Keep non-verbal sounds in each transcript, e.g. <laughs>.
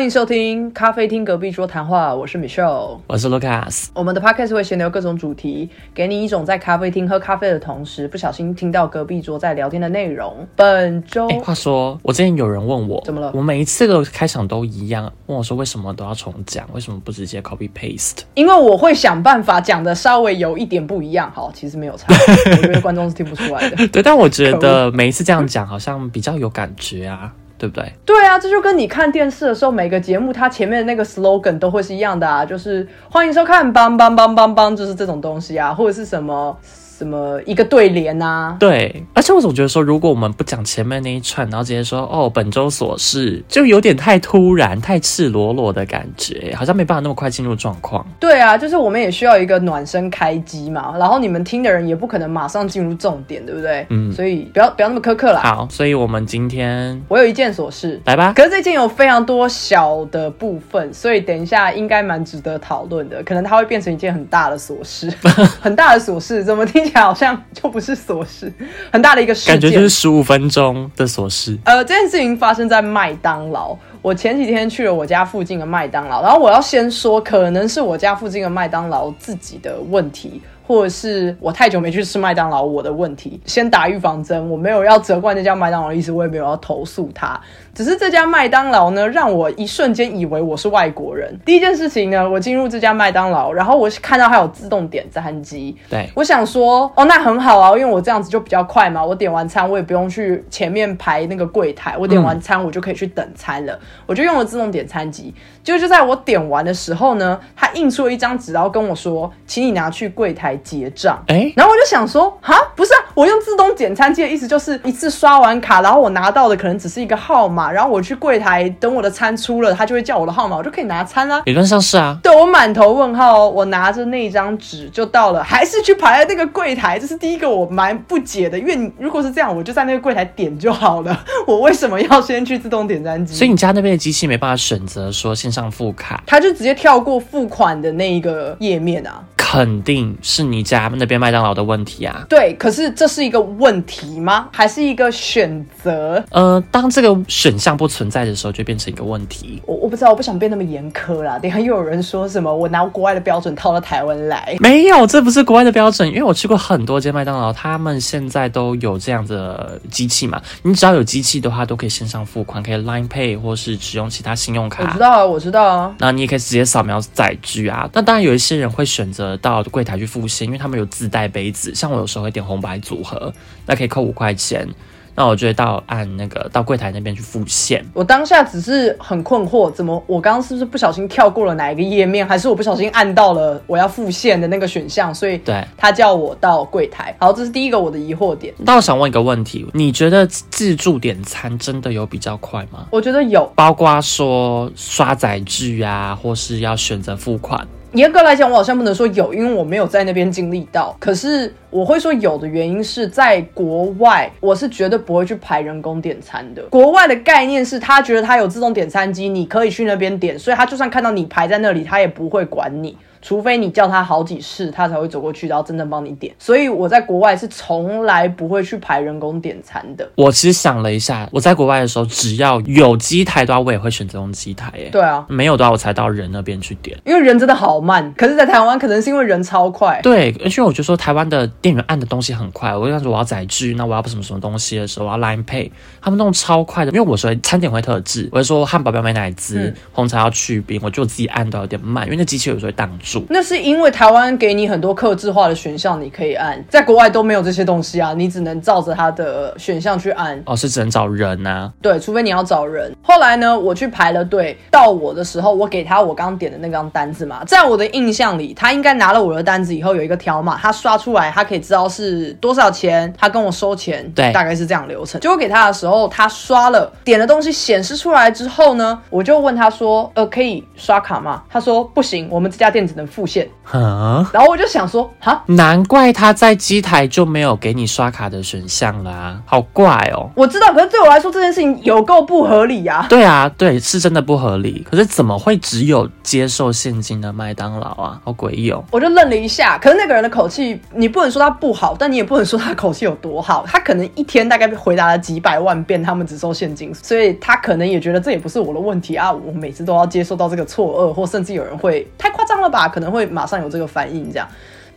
欢迎收听咖啡厅隔壁桌谈话，我是 Michelle。我是 Lucas。我们的 podcast 会闲聊各种主题，给你一种在咖啡厅喝咖啡的同时，不小心听到隔壁桌在聊天的内容。本周哎、话说，我之前有人问我，怎么了我每一次的开场都一样，问我说为什么都要重讲，为什么不直接 copy paste？因为我会想办法讲的稍微有一点不一样，好，其实没有差，<laughs> 我觉得观众是听不出来的。对，但我觉得每一次这样讲好像比较有感觉啊，对不对？对啊，这就跟你看电视的时候，每个节目它前面的那个 slogan 都会是一样的啊，就是欢迎收看，梆梆梆梆梆，就是这种东西啊，或者是什么什么一个对联啊。对，而且我总觉得说，如果我们不讲前面那一串，然后直接说哦本周琐事，就有点太突然、太赤裸裸的感觉，好像没办法那么快进入状况。对啊，就是我们也需要一个暖身开机嘛，然后你们听的人也不可能马上进入重点，对不对？嗯所以不要不要那么苛刻啦。好，所以我们今天我有一件琐事，来吧。可是这件有非常多小的部分，所以等一下应该蛮值得讨论的。可能它会变成一件很大的琐事，<laughs> 很大的琐事，怎么听起来好像就不是琐事，很大的一个事件。感觉就是十五分钟的琐事。呃，这件事情发生在麦当劳。我前几天去了我家附近的麦当劳，然后我要先说，可能是我家附近的麦当劳自己的问题，或者是我太久没去吃麦当劳我的问题。先打预防针，我没有要责怪那家麦当劳的意思，我也没有要投诉他。只是这家麦当劳呢，让我一瞬间以为我是外国人。第一件事情呢，我进入这家麦当劳，然后我看到它有自动点餐机，对，我想说，哦，那很好啊，因为我这样子就比较快嘛。我点完餐，我也不用去前面排那个柜台，我点完餐我就可以去等餐了。我就用了自动点餐机。结果就在我点完的时候呢，他印出了一张纸，然后跟我说，请你拿去柜台结账。哎，然后我就想说，哈，不是啊，我用自动点餐机的意思就是一次刷完卡，然后我拿到的可能只是一个号码，然后我去柜台等我的餐出了，他就会叫我的号码，我就可以拿餐啦。理论上是啊。对我满头问号、哦，我拿着那张纸就到了，还是去排在那个柜台，这是第一个我蛮不解的，因为你如果是这样，我就在那个柜台点就好了，<laughs> 我为什么要先去自动点餐机？所以你家那边的机器没办法选择说线上付卡，他就直接跳过付款的那一个页面啊。肯定是你家那边麦当劳的问题啊。对，可是这是一个问题吗？还是一个选择？呃，当这个选项不存在的时候，就变成一个问题。我我不知道，我不想变那么严苛啦。等下又有人说什么我拿国外的标准套到台湾来。没有，这不是国外的标准，因为我去过很多间麦当劳，他们现在都有这样的机器嘛。你只要有机器的话，都可以线上付款，可以 Line Pay 或是使用其他信用卡我知。道啊，我知道啊。那你也可以直接扫描载具啊。那当然有一些人会选择到柜台去付现，因为他们有自带杯子。像我有时候会点红白组合，那可以扣五块钱。那我就会到按那个到柜台那边去付现。我当下只是很困惑，怎么我刚刚是不是不小心跳过了哪一个页面，还是我不小心按到了我要付现的那个选项，所以对他叫我到柜台。好，这是第一个我的疑惑点。那我想问一个问题，你觉得自助点餐真的有比较快吗？我觉得有，包括说刷载具啊，或是要选择付款。严格来讲，我好像不能说有，因为我没有在那边经历到。可是我会说有的原因是在国外，我是绝对不会去排人工点餐的。国外的概念是他觉得他有自动点餐机，你可以去那边点，所以他就算看到你排在那里，他也不会管你。除非你叫他好几次，他才会走过去，然后真正帮你点。所以我在国外是从来不会去排人工点餐的。我其实想了一下，我在国外的时候，只要有机台的话，我也会选择用机台。耶，对啊，没有的话，我才到人那边去点。因为人真的好慢。可是，在台湾可能是因为人超快。对，而且我觉得说台湾的店员按的东西很快，我就想说我要载具，那我要什么什么东西的时候，我要 Line Pay，他们弄超快的。因为我说餐点会特制，我就说汉堡要美奶滋，嗯红茶要去冰，我就自己按都有点慢，因为那机器有时候会挡住。那是因为台湾给你很多克制化的选项，你可以按，在国外都没有这些东西啊，你只能照着他的选项去按。哦，是只能找人啊。对，除非你要找人。后来呢，我去排了队，到我的时候，我给他我刚点的那张单子嘛，在我的印象里，他应该拿了我的单子以后有一个条码，他刷出来，他可以知道是多少钱，他跟我收钱，对大概是这样流程。结果给他的时候，他刷了点的东西显示出来之后呢，我就问他说，呃，可以刷卡吗？他说不行，我们这家店只能付现。嗯，然后我就想说，哈，难怪他在机台就没有给你刷卡的选项啦，好怪哦。我知道，可是对我来说这件事情有够不合理呀、对啊，对，是真的不合理。可是怎么会只有接受现金的麦当劳啊？好诡异哦。我就愣了一下，可是那个人的口气，你不能说说他不好，但你也不能说他口气有多好。他可能一天大概回答了几百万遍，他们只收现金，所以他可能也觉得这也不是我的问题啊，我每次都要接受到这个错愕，或甚至有人会太夸张了吧，可能会马上有这个反应这样。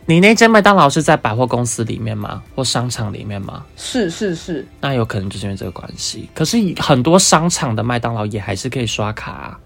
你那间麦当劳是在百货公司里面吗？或商场里面吗？是是是，那有可能就是因为这个关系。可是很多商场的麦当劳也还是可以刷卡啊。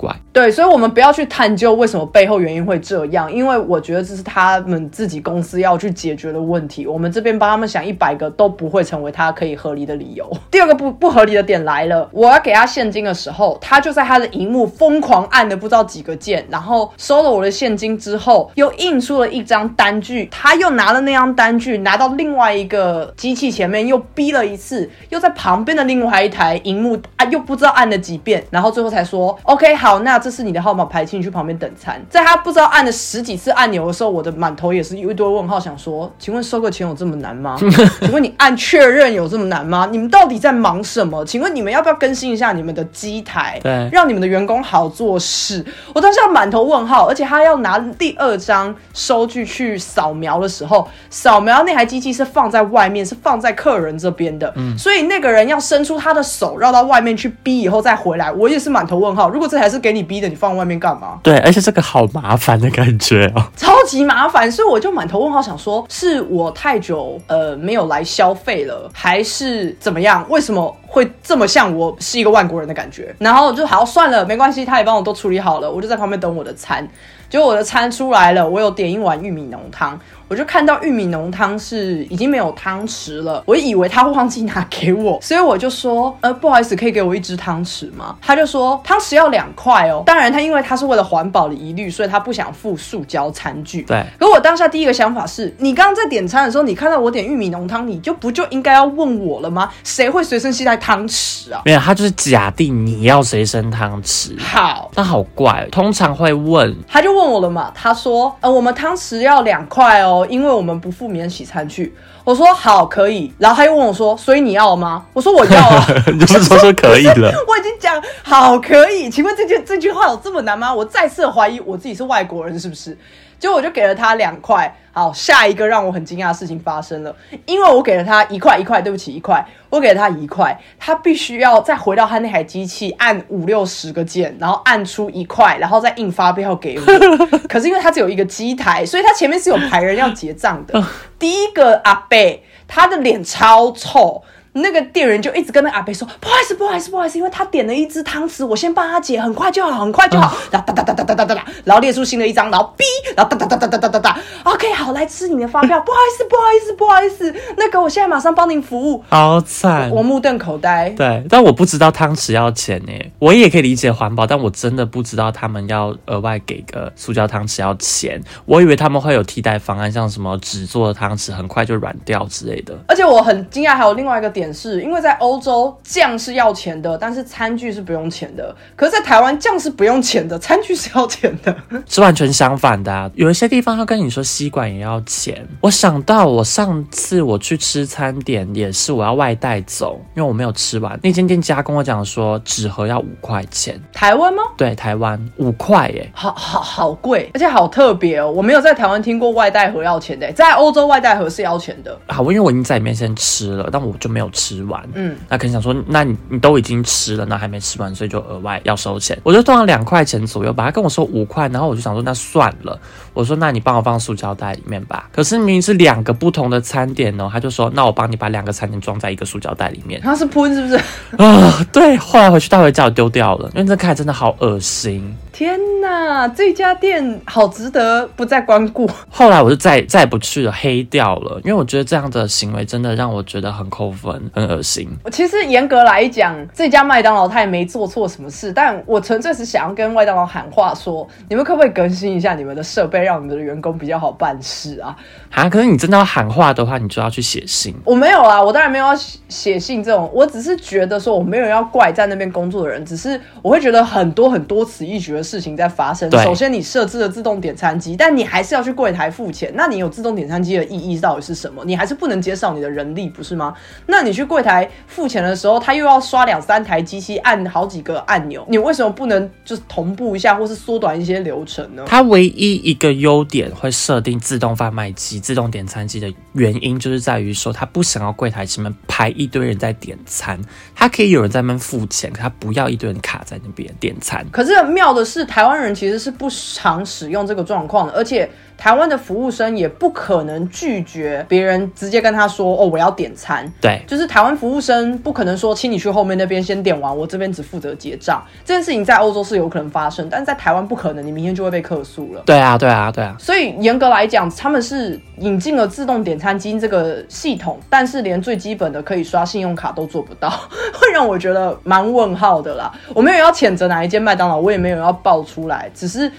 怪对，所以，我们不要去探究为什么背后原因会这样，因为我觉得这是他们自己公司要去解决的问题。我们这边帮他们想一百个都不会成为他可以合理的理由。<laughs> 第二个不不合理的点来了，我要给他现金的时候，他就在他的荧幕疯狂按了不知道几个键，然后收了我的现金之后，又印出了一张单据，他又拿了那张单据拿到另外一个机器前面又逼了一次，又在旁边的另外一台荧幕啊又不知道按了几遍，然后最后才说 OK 好。好，那这是你的号码牌，请你去旁边等餐。在他不知道按了十几次按钮的时候，我的满头也是一堆问号，想说，请问收个钱有这么难吗？<laughs> 请问你按确认有这么难吗？你们到底在忙什么？请问你们要不要更新一下你们的机台，对，让你们的员工好做事？我当时要满头问号，而且他要拿第二张收据去扫描的时候，扫描那台机器是放在外面，是放在客人这边的，嗯，所以那个人要伸出他的手绕到外面去逼，以后再回来，我也是满头问号。如果这台是给你逼的，你放外面干嘛？对，而且这个好麻烦的感觉哦，超级麻烦，所以我就满头问号，想说是我太久呃没有来消费了，还是怎么样？为什么会这么像我是一个外国人的感觉？然后就好算了，没关系，他也帮我都处理好了，我就在旁边等我的餐。结果我的餐出来了，我有点一碗玉米浓汤。我就看到玉米浓汤是已经没有汤匙了，我以为他会忘记拿给我，所以我就说，呃，不好意思，可以给我一只汤匙吗？他就说汤匙要两块哦。当然，他因为他是为了环保的疑虑，所以他不想付塑胶餐具。对。可我当下第一个想法是，你刚刚在点餐的时候，你看到我点玉米浓汤，你就不就应该要问我了吗？谁会随身携带汤匙啊？没有，他就是假定你要随身汤匙。好，那好怪，通常会问，他就问我了嘛？他说，呃，我们汤匙要两块哦。因为我们不付免洗餐具，我说好可以，然后他又问我说，所以你要吗？我说我要啊，<laughs> 你不是说说可以了？<laughs> 我已经讲好可以，请问这句这句话有这么难吗？我再次怀疑我自己是外国人是不是？结果我就给了他两块。好，下一个让我很惊讶的事情发生了，因为我给了他一块一块，对不起一块，我给了他一块，他必须要再回到他那台机器按五六十个键，然后按出一块，然后再印发票给我。<laughs> 可是因为他只有一个机台，所以他前面是有排人要结账的。第一个阿贝，他的脸超臭。那个店员就一直跟那阿伯说：“不好意思，不好意思，不好意思，因为他点了一只汤匙，我先帮他解，很快就好，很快就好。”然后哒哒哒哒哒哒哒哒，然后列出新的一张，然后 B，，然后哒哒哒哒哒哒哒哒。OK，好，来吃你的发票。不好意思，不好意思，不好意思，那个我现在马上帮您服务。好惨，我目瞪口呆。对，但我不知道汤匙要钱呢。我也可以理解环保，但我真的不知道他们要额外给个塑胶汤匙要钱。我以为他们会有替代方案，像什么纸做的汤匙很快就软掉之类的。而且我很惊讶，还有另外一个点。点是因为在欧洲酱是要钱的，但是餐具是不用钱的。可是，在台湾酱是不用钱的，餐具是要钱的，<laughs> 是完全相反的。啊有一些地方他跟你说吸管也要钱。我想到我上次我去吃餐点也是，我要外带走，因为我没有吃完。那间店家跟我讲说纸盒要五块钱，台湾吗？对，台湾五块耶，好好好贵，而且好特别哦。我没有在台湾听过外带盒要钱的，在欧洲外带盒是要钱的。好，因为我已经在里面先吃了，但我就没有。吃完，嗯，那可能想说，那你你都已经吃了，那还没吃完，所以就额外要收钱。我就放了两块钱左右吧，他跟我说五块，然后我就想说，那算了。我说，那你帮我放塑胶袋里面吧。可是明明是两个不同的餐点哦，他就说，那我帮你把两个餐点装在一个塑胶袋里面。他是喷是不是？啊，对。后来回去带回家我丢掉了，因为这看真的好恶心。天哪，这家店好值得不再光顾。后来我就再再也不去了，黑掉了，因为我觉得这样的行为真的让我觉得很扣分，很恶心。其实严格来讲，这家麦当劳他也没做错什么事，但我纯粹是想要跟麦当劳喊话，说你们可不可以更新一下你们的设备，让你们的员工比较好办事啊？啊，可是你真的要喊话的话，你就要去写信。我没有啊，我当然没有要写信这种，我只是觉得说我没有要怪在那边工作的人，只是我会觉得很多很多此一举的。事情在发生。首先你设置了自动点餐机，但你还是要去柜台付钱。那你有自动点餐机的意义到底是什么？你还是不能减少你的人力，不是吗？那你去柜台付钱的时候，他又要刷两三台机器，按好几个按钮，你为什么不能就是同步一下，或是缩短一些流程呢？它唯一一个优点会设定自动贩卖机、自动点餐机的原因，就是在于说，他不想要柜台前面排一堆人在点餐，他可以有人在那边付钱，可他不要一堆人卡在那边点餐。可是妙的是，是台湾人其实是不常使用这个状况的，而且台湾的服务生也不可能拒绝别人直接跟他说：“哦，我要点餐。”对，就是台湾服务生不可能说，请你去后面那边先点完，我这边只负责结账。这件事情在欧洲是有可能发生，但是在台湾不可能，你明天就会被客诉了。对啊，对啊，对啊。所以严格来讲，他们是引进了自动点餐机这个系统，但是连最基本的可以刷信用卡都做不到，<laughs> 会让我觉得蛮问号的啦。我没有要谴责哪一间麦当劳，我也没有要爆出来，只是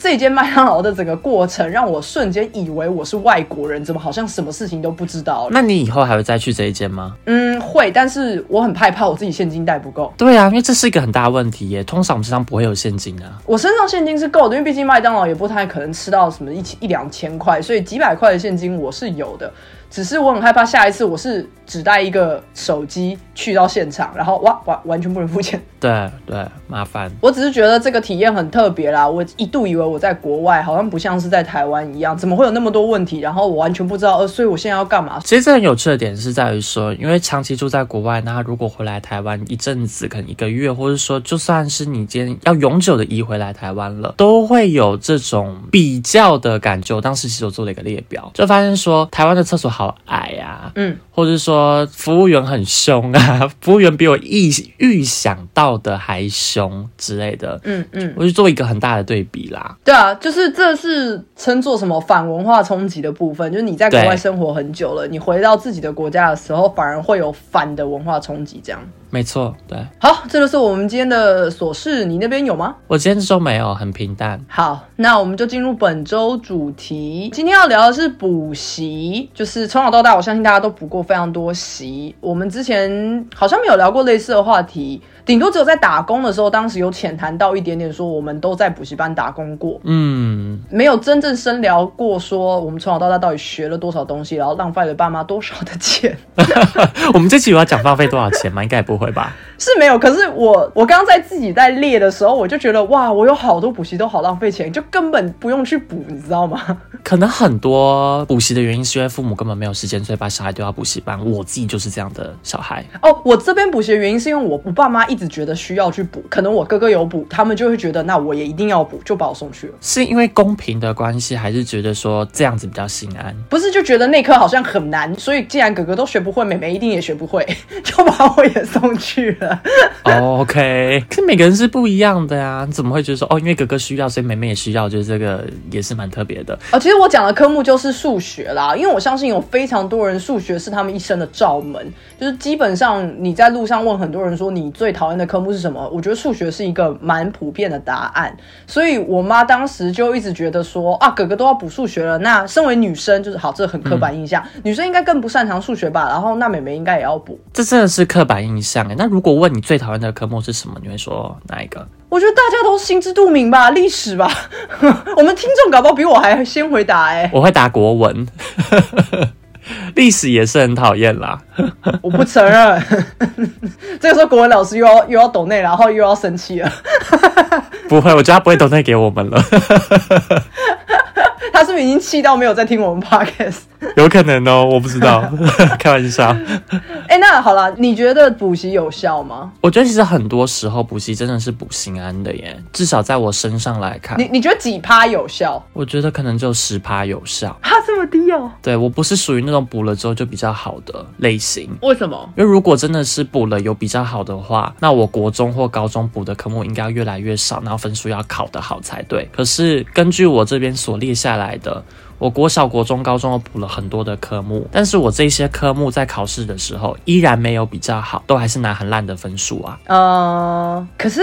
这间麦当劳的整个过程让我瞬间以为我是外国人，怎么好像什么事情都不知道了？那你以后还会再去这一间吗？嗯，会，但是我很害怕我自己现金带不够。对啊，因为这是一个很大的问题耶。通常我们身上不会有现金啊。我身上现金是够的，因为毕竟麦当劳也不太可能吃到什么一千一两千块，所以几百块的现金我是有的。只是我很害怕下一次我是只带一个手机去到现场，然后哇完完全不能付钱。<laughs> 对对，麻烦。我只是觉得这个体验很特别啦，我一度以为我在国外，好像不像是在台湾一样，怎么会有那么多问题？然后我完全不知道，呃，所以我现在要干嘛？其实这很有趣的点是在于说，因为长期住在国外，那如果回来台湾一阵子，可能一个月，或者说就算是你今天要永久的移回来台湾了，都会有这种比较的感觉。我当时其实有做了一个列表，就发现说台湾的厕所好矮啊，嗯，或者说服务员很凶啊，<laughs> 服务员比我意预想到的还凶之类的，嗯嗯，我就做一个很大的对比啦。对啊，就是这是称作什么反文化冲击的部分，就是你在国外生活很久了，你回到自己的国家的时候，反而会有反的文化冲击，这样。没错，对好，这就是我们今天的琐事，你那边有吗？我今天这周没有很平淡。好，那我们就进入本周主题。今天要聊的是补习，就是从小到大，我相信大家都补过非常多习。我们之前好像没有聊过类似的话题，顶多只有在打工的时候，当时有浅谈到一点点，说我们都在补习班打工过，嗯，没有真正深聊过说我们从小到大到底学了多少东西，然后浪费了爸妈多少的钱。<laughs> 我们这期有要讲浪费多少钱吗？应该也不会吧。是没有，可是我我刚刚在自己在列的时候，我就觉得哇，我有好多补习都好浪费钱，就根本不用去补，你知道吗？<laughs> 可能很多补习的原因是因为父母根本没有时间，所以把小孩丢到补习班。我自己就是这样的小孩。哦，我这边补习的原因是因为我我爸妈一直觉得需要去补，可能我哥哥有补，他们就会觉得那我也一定要补，就把我送去了。是因为公平的关系，还是觉得说这样子比较心安？不是就觉得那科好像很难，所以既然哥哥都学不会，妹妹一定也学不会，<laughs> 就把我也送去了。<laughs> 哦 OK，可是每个人是不一样的呀，你怎么会觉得说哦，因为哥哥需要，所以妹妹也需要？就是这个也是蛮特别的。哦，其实我讲的科目就是数学啦，因为我相信有非常多人数学是他们一生的罩门，就是基本上你在路上问很多人说你最讨厌的科目是什么，我觉得数学是一个蛮普遍的答案，所以我妈当时就一直觉得说啊，哥哥都要补数学了，那身为女生就是好，这很刻板印象，女生应该更不擅长数学吧，然后那妹妹应该也要补。这真的是刻板印象哎。那如果问你最讨厌的科目是什么，你会说哪一个？我觉得大家都心知肚明吧，历史吧，<laughs> 我们听众搞不好比我还先回答哎、我会答国文，<laughs> 历史也是很讨厌啦。<laughs> 我不承认。这个时候国文老师又要又要抖内，然后又要生气了。不会，我觉得他不会抖内给我们了，<laughs> 他是不是已经气到没有在听我们 podcast？<laughs> 有可能哦，我不知道，<laughs> 开玩笑。哎、那好了，你觉得补习有效吗？我觉得其实很多时候补习真的是补心安的耶，至少在我身上来看你，你觉得几趴有效？我觉得可能就十趴有效。哈，这么低哦？对我不是属于那种补了之后就比较好的类型。为什么？因为如果真的是补了有比较好的话，那我国中或高中补的科目应该要越来越少，然后分数要考得好才对。可是根据我这边所列下来的，我我国小、国中、高中都补了很多的科目，但是我这些科目在考试的时候依然没有比较好，都还是拿很烂的分数啊。呃，可是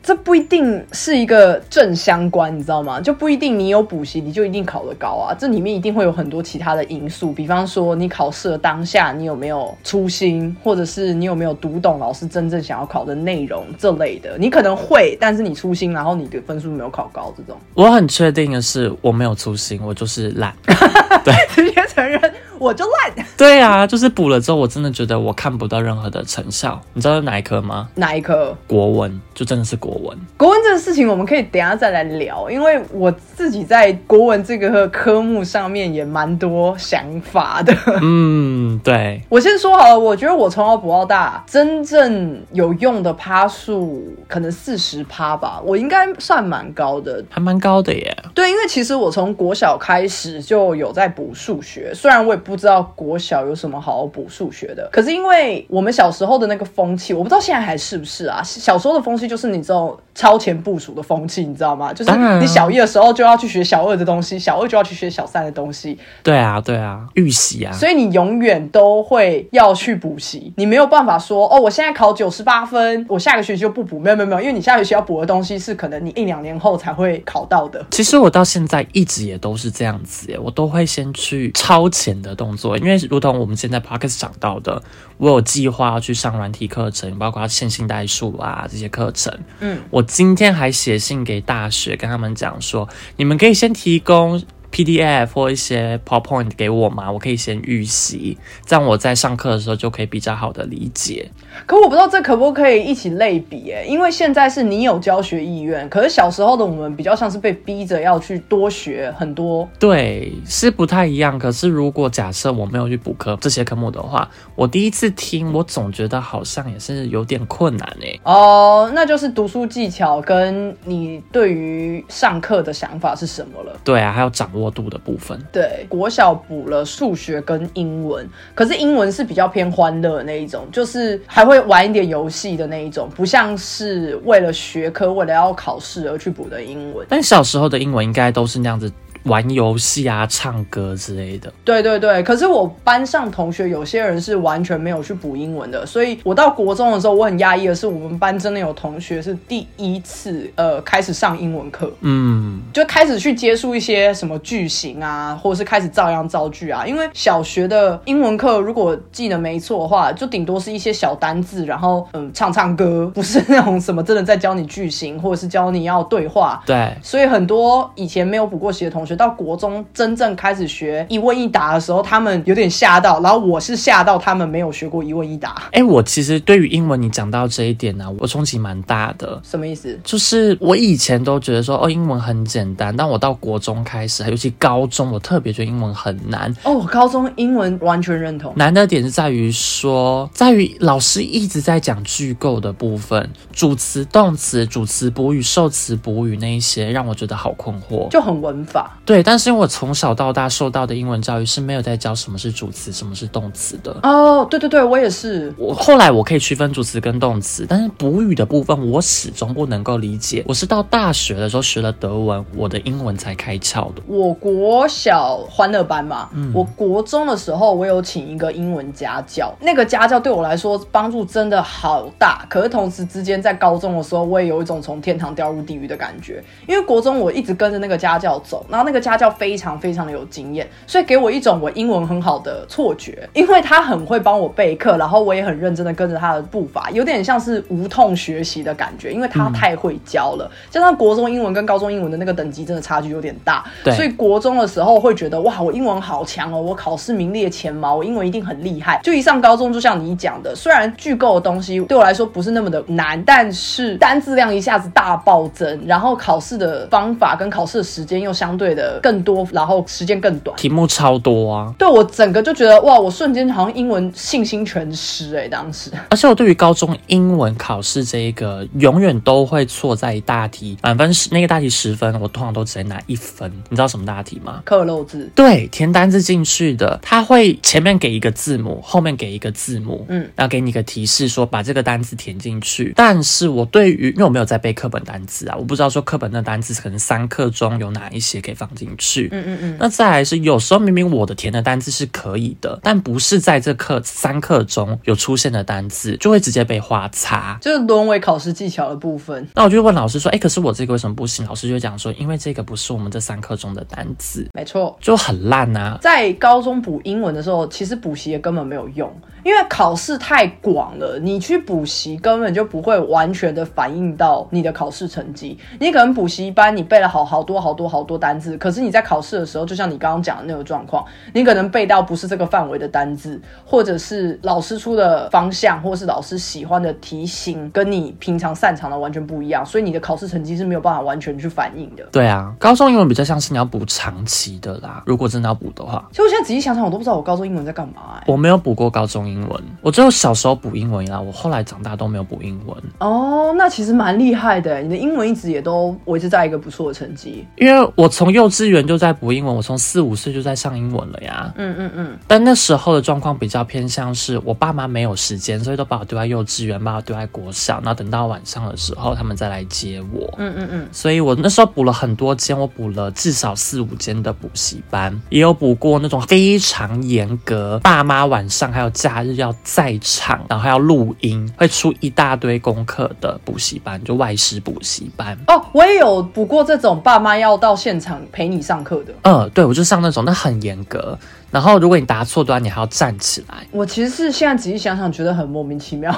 这不一定是一个正相关，你知道吗？就不一定你有补习，你就一定考得高啊。这里面一定会有很多其他的因素，比方说你考试的当下你有没有粗心，或者是你有没有读懂老师真正想要考的内容这类的。你可能会，但是你粗心，然后你的分数没有考高，这种我很确定的是，我没有粗心，我就是懒。<laughs> 直接承认我就烂。<laughs> 对啊，就是补了之后，我真的觉得我看不到任何的成效。你知道是哪一科吗？哪一科？国文，就真的是国文。国文这个事情，我们可以等下再来聊，因为我自己在国文这个科目上面也蛮多想法的。嗯，对，我先说好了，我觉得我从小补到大，真正有用的趴数可能四十趴吧，我应该算蛮高的。还蛮高的耶。对，因为其实我从国小开始就有在补数学，虽然我也不知道国小有什么好好补数学的，可是因为我们小时候的那个风气，我不知道现在还是不是啊。小时候的风气就是你这种超前部署的风气，你知道吗？就是你小一的时候就要去学小二的东西，小二就要去学小三的东西，对啊，对啊，预习啊。所以你永远都会要去补习，你没有办法说哦，我现在考九十八分，我下个学期就不补，没有没有没有，因为你下学期要补的东西是可能你一两年后才会考到的。其实我到现在一直也都是这样子耶，我都会先去超前的动作，因为如同我们现在 podcast 讲到的，我有计划要去上软体课程，包括线性代数啊这些课程。嗯，我今天还写信给大学，跟他们讲说，你们可以先提供 PDF 或一些 PowerPoint 给我吗？我可以先预习，这样我在上课的时候就可以比较好的理解。可我不知道这可不可以一起类比诶，因为现在是你有教学意愿，可是小时候的我们比较像是被逼着要去多学很多。对，是不太一样。可是如果假设我没有去补课这些科目的话，我第一次听，我总觉得好像也是有点困难欸诶。哦，那就是读书技巧跟你对于上课的想法是什么了。对啊，还有掌握度的部分。对，国小补了数学跟英文，可是英文是比较偏欢乐的那一种，就是还会玩一点游戏的那一种，不像是为了学科、为了要考试而去补的英文。但小时候的英文应该都是那样子，玩游戏啊、唱歌之类的。对对对，可是我班上同学有些人是完全没有去补英文的，所以我到国中的时候，我很压抑的是，我们班真的有同学是第一次呃开始上英文课，嗯，就开始去接触一些什么句型啊，或者是开始照样造句啊。因为小学的英文课，如果记得没错的话，就顶多是一些小单字，然后嗯唱唱歌，不是那种什么真的在教你句型，或者是教你要对话。对，所以很多以前没有补过习的同学，到国中真正开始学一问一答的时候，他们有点吓到，然后我是吓到他们没有学过一问一答，哎，我其实对于英文你讲到这一点呢、我冲击蛮大的。什么意思？就是我以前都觉得说哦，英文很简单，但我到国中开始，尤其高中，我特别觉得英文很难。哦，我高中英文完全认同。难的点是在于说，在于老师一直在讲句构的部分，主词、动词、主词补语、受词补语那一些，让我觉得好困惑。就很文法，对，但是因为我从小到大受到的英文教育是没有在教什么是主词，什么是动词的。哦，对对对，我也是。我后来我可以区分主词跟动词，但是补语的部分我始终不能够理解。我是到大学的时候学了德文，我的英文才开窍的。我国小欢乐班嘛，嗯我国中的时候，我有请一个英文家教，那个家教对我来说帮助真的好大。可是同时之间，在高中的时候，我也有一种从天堂掉入地狱的感觉，因为国中我一直跟着那个家教走，然后那个家教非常非常的有经验，所以给我一种我英文很好的错觉，因为他很会帮我备课，然后我也很认真的跟着他的步伐，有点像是无痛学习的感觉，因为他太会教了，加上国中英文跟高中英文的那个等级真的差距有点大，对所以国中的时候会觉得哇，我英文好强哦，我考试名列前茅，我英文一定很厉害。就一上高中，就像你讲的，虽然句构的东西对我来说不是那么的难，但是单字量一下子大暴增，然后考试的方法跟考试的时间又相对的更多，然后时间更短。题目超多啊！对我整个就觉得哇，我瞬间好像英文信心全失哎、当时而且我对于高中英文考试这一个，永远都会错在一大题，满分十那个大题十分，我通常都只能拿一分。你知道什么大题吗？刻漏字，对，填单字进去的，他会前面给一个字母，后面给一个字母，嗯嗯，然后给你一个提示说把这个单字填进去。但是我对于，因为我没有在背课本单词啊，我不知道说课本的单词可能三课中有哪一些可以放进去。嗯嗯嗯，那再来是有时候明明我的填的单字是可以的，但不是在这课三课中有出现的单字，就会直接被画叉。就是沦为考试技巧的部分。那我就问老师说，哎，可是我这个为什么不行？老师就讲说，因为这个不是我们这三课中的单字，没错，就很烂呐、在高中补英文的时候，其实补习也根本没有用，因为考试太广了，你去补习根本就不会完全的反映到你的考试成绩。你可能补习班你背了好好多好多好多单字，可是你在考试的时候，就像你刚刚讲的那个状况，你可能背到不是这个范围的单字，或者是老师出的方向，或是老师喜欢的题型，跟你平常擅长的完全不一样，所以你的考试成绩是没有办法完全去反映的。对啊，高中英文比较像是你要补长期的啦。如果真的要补的话，其实我现在仔细想想，我都不知道我高中英文在干嘛、欸。我没有补过高中英文，我只有小时候补英文啦。我后来长大都没有补英文，哦，那其实蛮厉害的，你的英文一直也都维持在一个不错的成绩。因为我从幼稚园就在补英文，我从四五岁就在上英文了呀。嗯嗯嗯，但那时候的状况比较偏向是我爸妈没有时间，所以都把我丢在幼稚园，把我丢在国小，那等到晚上的时候他们再来接我。嗯嗯嗯，所以我那时候补了很多间，我补了至少四五间的补习班，也有补过那种非常严格，爸妈晚上还有假日要在场，然后还要录音，会出一大堆功课的补习班，就外师补习班。哦，我也有补过这种爸妈要到现场陪你上课的。嗯，对，我就上那种，那很严格。然后如果你答错的话，你还要站起来，我其实是现在仔细想想，觉得很莫名其妙，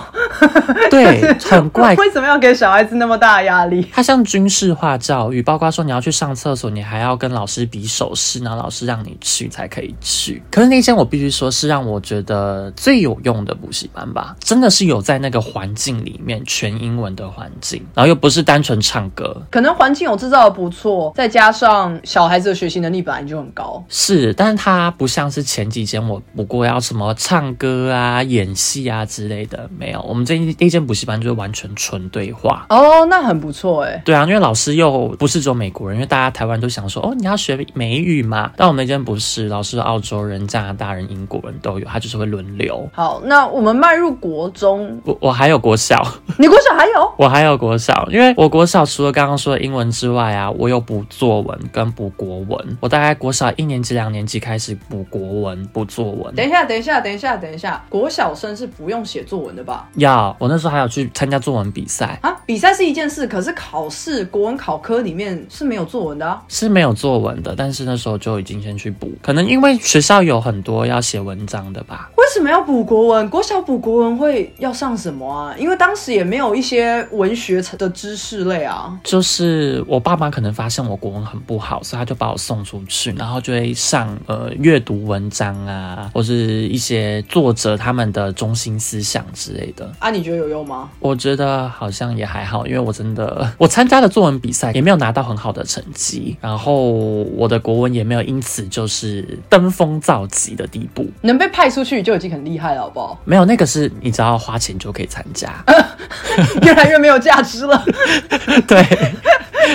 对，<laughs> 很怪。为什么要给小孩子那么大的压力？<laughs> 它像军事化教育，包括说你要去上厕所，你还要跟老师比手势，然后老师让你去才可以去。可是那间我必须说是让我觉得最有用的补习班吧，真的是有在那个环境里面全英文的环境，然后又不是单纯唱歌，可能环境有制造的不错，再加上小孩子的学习能力本来就很高。是，但是它不像是前几间我补过要什么唱歌啊、演戏啊之类的，没有。我们这一那间补习班就是完全纯对话。哦，那很不错哎。对啊，因为老师又不是只有美国人，因为大家台湾都想说，哦，你要学美语嘛。但我们那间不是，老师澳洲人、加拿大人、英国人都有，他就是会轮流。好，那我们迈入国中，我我还有国小，你国小还有？<laughs> 我还有国小，因为我国小除了刚刚说的英文之外啊，我有补作文跟补国文。我大概国小一年级、两年级开始补国文、不作文。等一下，等一下，等一下，等一下，国小生是不用写作文的吧？要，我那时候还有去参加作文比赛，啊，比赛是一件事，可是考试国文考科里面是没有作文的啊。是没有作文的，但是那时候就已经先去补，可能因为学校有很多要写文章的吧。为什么要补国文？国小补国文会要上什么啊？因为当时也没有一些文学的知识类啊。就是我爸妈可能发现我国文很不好，所以他就把我送出去，然后就会上呃阅读文章啊，或是一些作者他们的中心思想之类的。啊，你觉得有用吗？我觉得好像也还好，因为我真的 <laughs> 我参加的作文比赛也没有拿到很好的成绩，然后我的国文也没有因此就是登峰造极的地步。能被派出去就已经很厉害了，好不好？没有那个是你只要花钱就可以参加，<laughs> 越来越没有价值了。<laughs> 对，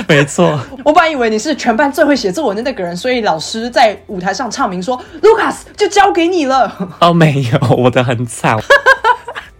没错。我本来以为你是全班最会写作文的那个人，所以老师在舞台上唱名说：“Lucas 就交给你了。哦，没有，我的很惨。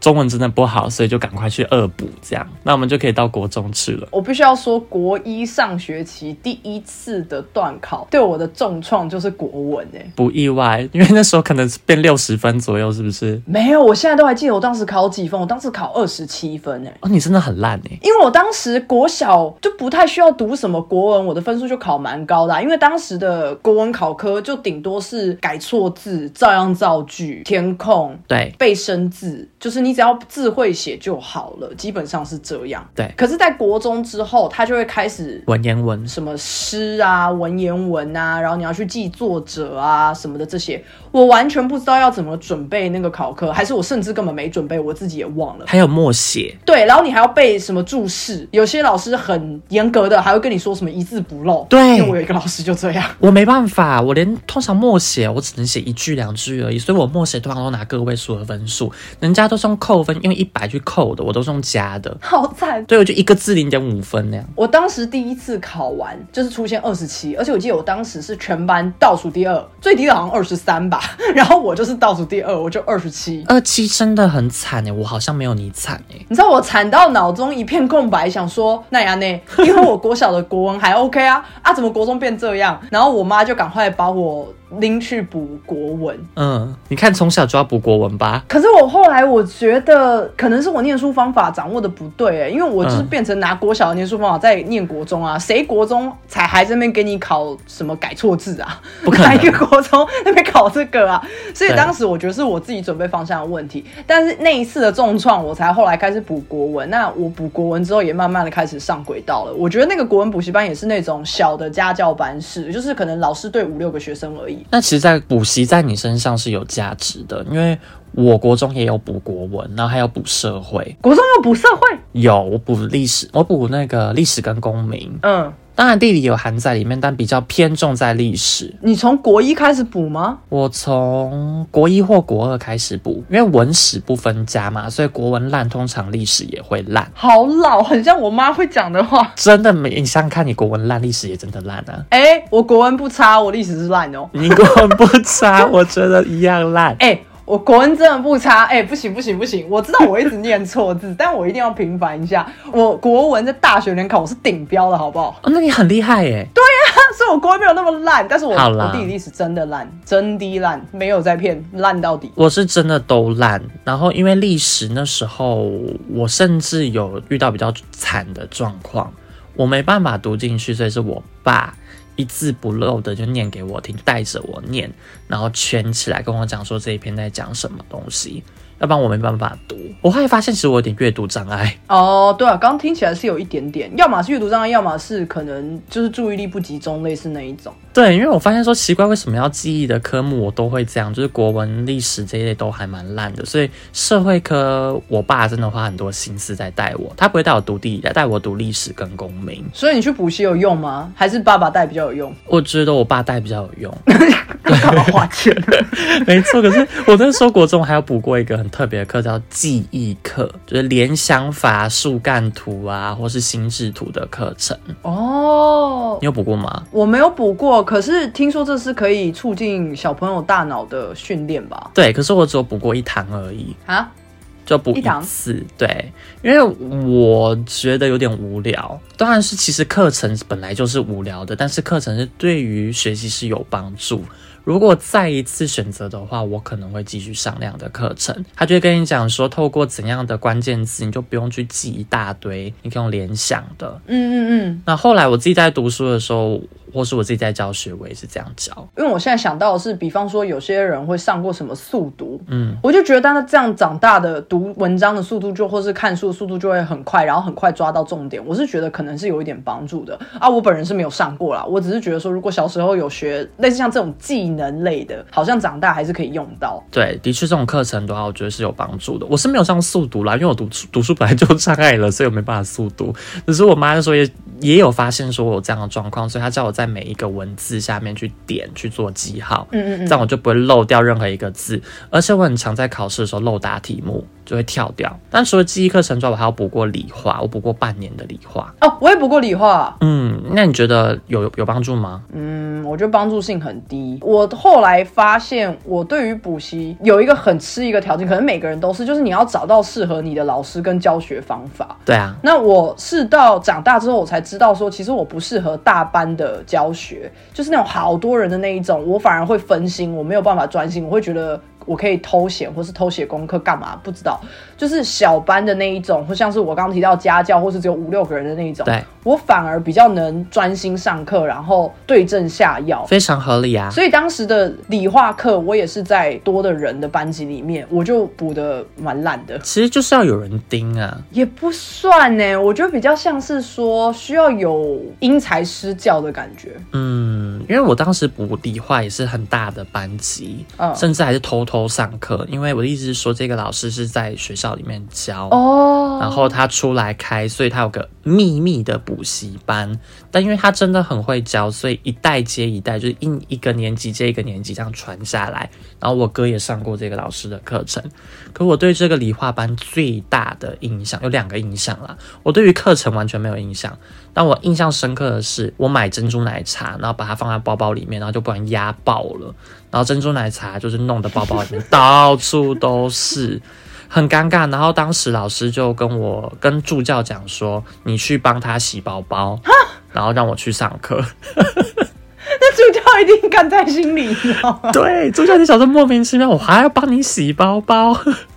中文真的不好，所以就赶快去恶补，这样，那我们就可以到国中去了”。我必须要说，国一上学期第一次的段考对我的重创就是国文诶、不意外，因为那时候可能是变六十分左右，是不是？没有，我现在都还记得我当时考几分，我当时考二十七分诶、哦，你真的很烂哎。因为我当时国小就不太需要读什么国文，我的分数就考蛮高的啊、因为当时的国文考科就顶多是改错字、照样造句、填空、对背生字，就是你只要字会写就好了，基本上是这样。对，可是，在国中之后，他就会开始文言文什么诗啊、文言文啊，然后你要去记作者啊什么的这些，我完全不知道要怎么准备那个考科，还是我甚至根本没准备，我自己也忘了。还有默写，对，然后你还要背什么注释，有些老师很严格的，还会跟你说什么一字不漏。对因为我有一个老师就这样。我没办法，我连通常默写我只能写一句两句而已，所以我默写通常都拿个位数的分数，人家都是用扣分，用一百去扣的，我都是用加的。好惨！对，我就一个字零点五分那样。我当时第一次考完就是出现二十七，而且我记得我当时是全班倒数第二，最低的好像二十三吧。吧，<laughs> 然后我就是倒数第二，我就二十七。二七真的很惨哎，我好像没有你惨哎。你知道我惨到脑中一片空白，想说那呀那，因为我国小的国文还 OK 啊啊，怎么国中变这样？然后我妈就赶快把我。拎去补国文，嗯，你看从小就要补国文吧？可是我后来我觉得可能是我念书方法掌握的不对，哎，因为我就是变成拿国小的念书方法在念国中啊，谁国中才还在那边给你考什么改错字啊？不可能，一个国中那边考这个啊？<laughs> 所以当时我觉得是我自己准备方向的问题，但是那一次的重创，我才后来开始补国文。那我补国文之后，也慢慢的开始上轨道了。我觉得那个国文补习班也是那种小的家教班式，就是可能老师对五六个学生而已。那其实，在补习在你身上是有价值的，因为我国中也有补国文，然后还有补社会。国中有补社会？有，我补历史，我补那个历史跟公民。嗯。当然，地理有含在里面，但比较偏重在历史。你从国一开始补吗？我从国一或国二开始补，因为文史不分家嘛，所以国文烂，通常历史也会烂。好老，很像我妈会讲的话。真的没？你想想看，你国文烂，历史也真的烂啊。哎，我国文不差，我历史是烂哦。你国文不差，我觉得一样烂。<laughs> 哎。我国文真的不差，哎，不行不行不行！我知道我一直念错字，<laughs> 但我一定要平反一下。我国文在大学联考我是顶标的，好不好？哦，那你很厉害耶。对呀，<laughs> 所以我国文没有那么烂，但是我我地理历史真的烂，真的烂，没有在骗，烂到底。我是真的都烂，然后因为历史那时候我甚至有遇到比较惨的状况，我没办法读进去，所以是我爸。一字不漏的就念给我听，带着我念，然后圈起来跟我讲说这一篇在讲什么东西。要不然我没办法读。我后来发现，其实我有点阅读障碍。哦，对啊，刚刚听起来是有一点点，要么是阅读障碍，要么是可能就是注意力不集中，类似那一种。对，因为我发现说奇怪，为什么要记忆的科目我都会这样，就是国文、历史这一类都还蛮烂的。所以社会科，我爸真的花很多心思在带我，他不会带我读地理，带我读历史跟公民。所以你去补习有用吗？还是爸爸带比较有用？我觉得我爸带比较有用。<laughs> 干嘛花钱？没错，可是我那时候国中还有补过一个很特别的课，叫记忆课，就是联想法、树干图啊，或是心智图的课程。哦，你有补过吗？我没有补过，可是听说这是可以促进小朋友大脑的训练吧？对，可是我只有补过一堂而已啊，就补一次。对，因为我觉得有点无聊。当然是，其实课程本来就是无聊的，但是课程是对于学习是有帮助。如果再一次选择的话，我可能会继续上那样的课程。他就会跟你讲说，透过怎样的关键词，你就不用去记一大堆，你可以用联想的。嗯嗯嗯。那后来我自己在读书的时候，或是我自己在教学，我也是这样教。因为我现在想到的是，比方说有些人会上过什么速读，嗯，我就觉得他这样长大的读文章的速度，就或是看书的速度就会很快，然后很快抓到重点。我是觉得可能是有一点帮助的啊。我本人是没有上过啦，我只是觉得说，如果小时候有学类似像这种技。能类的，好像长大还是可以用到。对，的确这种课程的话，我觉得是有帮助的。我是没有上速读啦，因为我读读书本来就障碍了，所以我没办法速读。只是我妈那时候也也有发现说我有这样的状况，所以她叫我在每一个文字下面去点去做记号，嗯嗯嗯，这样我就不会漏掉任何一个字。而且我很常在考试的时候漏答题目。就会跳掉。但除了记忆课程之外，我还要补过理化，我补过半年的理化。哦，我也补过理化。嗯，那你觉得有有帮助吗？嗯，我觉得帮助性很低。我后来发现，我对于补习有一个很吃一个条件，可能每个人都是，就是你要找到适合你的老师跟教学方法。对啊。那我是到长大之后，我才知道说，其实我不适合大班的教学，就是那种好多人的那一种，我反而会分心，我没有办法专心，我会觉得。我可以偷闲，或是偷写功课干嘛？不知道，就是小班的那一种，或像是我刚刚提到家教，或是只有五六个人的那一种。对，我反而比较能专心上课，然后对症下药，非常合理啊。所以当时的理化课，我也是在多的人的班级里面，我就补的蛮烂的。其实就是要有人盯啊，也不算呢。我觉得比较像是说需要有因材施教的感觉。嗯，因为我当时补理化也是很大的班级，嗯，甚至还是偷。偷上课，因为我的意思是说，这个老师是在学校里面教哦，然后他出来开，所以他有个秘密的补习班，但因为他真的很会教，所以一代接一代，就是一一个年级接一个年级这样传下来。然后我哥也上过这个老师的课程，可我对这个理化班最大的印象有两个印象啦。我对于课程完全没有印象，但我印象深刻的是，我买珍珠奶茶，然后把它放在包包里面，然后就不然压爆了，然后珍珠奶茶就是弄得包包里面 <laughs> 到处都是。很尴尬，然后当时老师就跟我跟助教讲说：“你去帮他洗包包，然后让我去上课。<laughs> ”那助教一定干在心里，你知道吗？对，助教就想说莫名其妙，我还要帮你洗包包。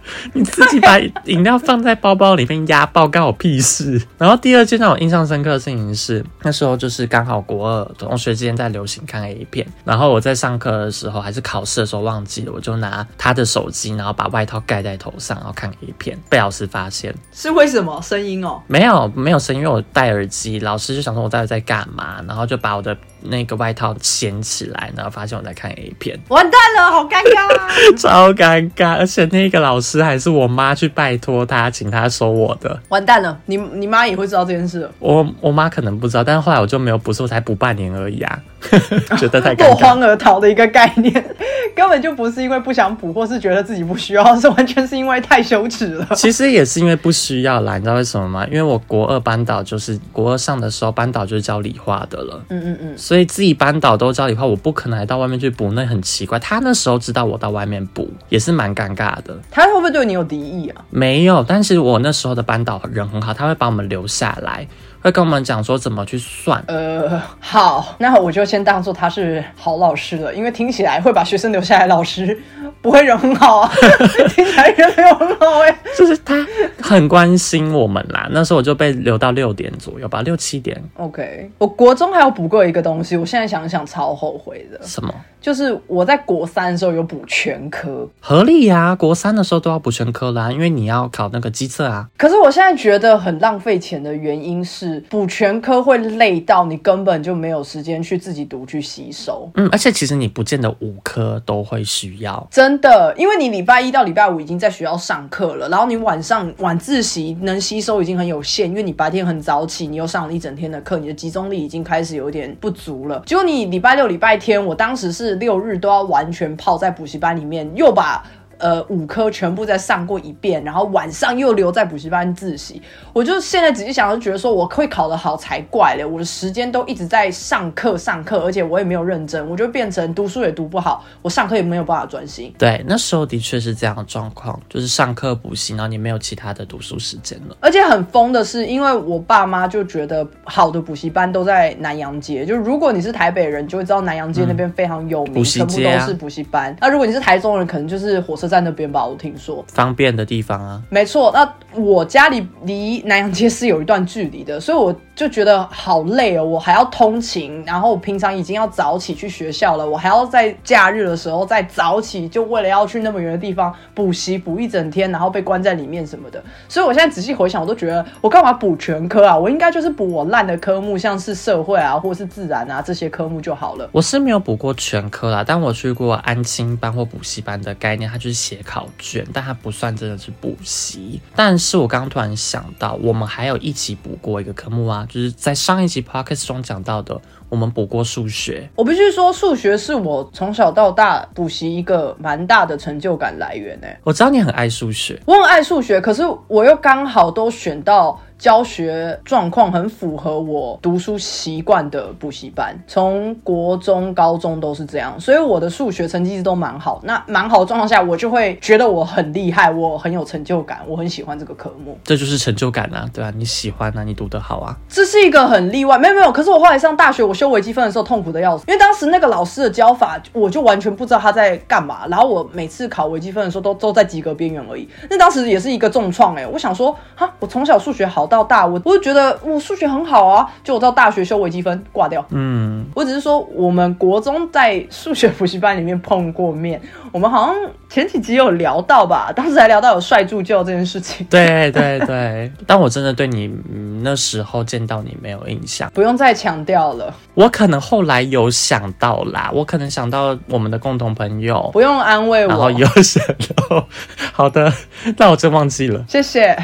<laughs> 你自己把饮料放在包包里面压爆，干我屁事！然后第二件让我印象深刻的事情是，那时候就是刚好国二同学之间在流行看 A 片，然后我在上课的时候还是考试的时候忘记了，我就拿他的手机，然后把外套盖在头上，然后看 A 片，被老师发现。是为什么？声音哦？没有，没有声音，因为我戴耳机。老师就想说我到底在干嘛，然后就把我的那个外套掀起来，然后发现我在看 A 片。完蛋了，好尴尬啊！超尴尬，而且那个老师还是我妈去拜托他，请他收我的。完蛋了，你你妈也会知道这件事。我我妈可能不知道，但是后来我就没有补，我才补半年而已啊，<laughs> 觉得太尴 <laughs> 落。荒而逃的一个概念，<laughs> 根本就不是因为不想补，或是觉得自己不需要，是完全是因为太羞耻了。其实也是因为不需要啦，你知道为什么吗？因为我国二班导就是国二上的时候，班导就是教理化的了，嗯嗯嗯，所以自己班导都教理化，我不可能还到外面去补，那很奇怪。他那时候知道我到外面补，也是蛮尴尬的。他会不会对你有敌意啊？没有，但是我那时候的班导人很好，他会把我们留下来，会跟我们讲说怎么去算。呃，好，那我就先当做他是好老师了，因为听起来会把学生留下来老师不会人很好啊，<laughs> 听起来人没有很好哎、就是他很关心我们啦。那时候我就被留到六点左右吧，六七点。OK，我国中还有补过一个东西，我现在想想超后悔的，什么？就是我在国三的时候有补全科，合理呀、国三的时候都要补全科啦，因为你要考那个机测啊。可是我现在觉得很浪费钱的原因是补全科会累到你根本就没有时间去自己读去吸收。嗯，而且其实你不见得五科都会需要。真的，因为你礼拜一到礼拜五已经在学校上课了，然后你晚上晚自习能吸收已经很有限，因为你白天很早起，你又上了一整天的课，你的集中力已经开始有点不足了。结果你礼拜六、礼拜天，我当时是六日都要完全泡在补习班里面，又把。呃，五科全部再上过一遍，然后晚上又留在补习班自习。我就现在仔细想，就觉得说我会考得好才怪嘞！我的时间都一直在上课上课，而且我也没有认真，我就变成读书也读不好，我上课也没有办法专心。对，那时候的确是这样的状况，就是上课补习，然后你没有其他的读书时间了。而且很疯的是，因为我爸妈就觉得好的补习班都在南洋街，就如果你是台北人，就会知道南洋街那边非常有名，全部都是补习班。那如果你是台中人，可能就是火车站那边吧，我听说。方便的地方啊，没错，那我家里离南洋街是有一段距离的，所以我就觉得好累哦，我还要通勤，然后我平常已经要早起去学校了，我还要在假日的时候再早起，就为了要去那么远的地方补习补一整天，然后被关在里面什么的。所以我现在仔细回想，我都觉得我干嘛补全科啊？我应该就是补我烂的科目，像是社会啊，或者是自然啊这些科目就好了。我是没有补过全科啦，但我去过安亲班或补习班的概念，它就是写考卷，但它不算真的是补习。但是我刚刚突然想到，我们还有一起补过一个科目啊，就是在上一集 podcast 中讲到的，我们补过数学。我必须说，数学是我从小到大补习一个蛮大的成就感来源诶、欸我知道你很爱数学，我很爱数学，可是我又刚好都选到教学状况很符合我读书习惯的补习班，从国中、高中都是这样，所以我的数学成绩一直都蛮好。那蛮好的状况下，我就会觉得我很厉害，我很有成就感，我很喜欢这个科目。这就是成就感啊，对啊，你喜欢啊，你读得好啊，这是一个很例外，没有没有。可是我后来上大学，我修微积分的时候痛苦的要死，因为当时那个老师的教法，我就完全不知道他在干嘛。然后我每次考微积分的时候都都在及格边缘而已。那当时也是一个重创哎，我想说哈，我从小数学好到大，我我就觉得我数学很好啊，就我到大学修微积分挂掉。嗯，我只是说，我们国中在数学补习班里面碰过面，我们好像前几集有聊到吧，当时还聊到有帅助教这件事情。对对对，<laughs> 但我真的对你、嗯、那时候见到你没有印象，不用再强调了，我可能后来有想到啦，我可能想到我们的共同朋友，不用安慰我，然后有想到，好的，那我真忘记了。谢谢。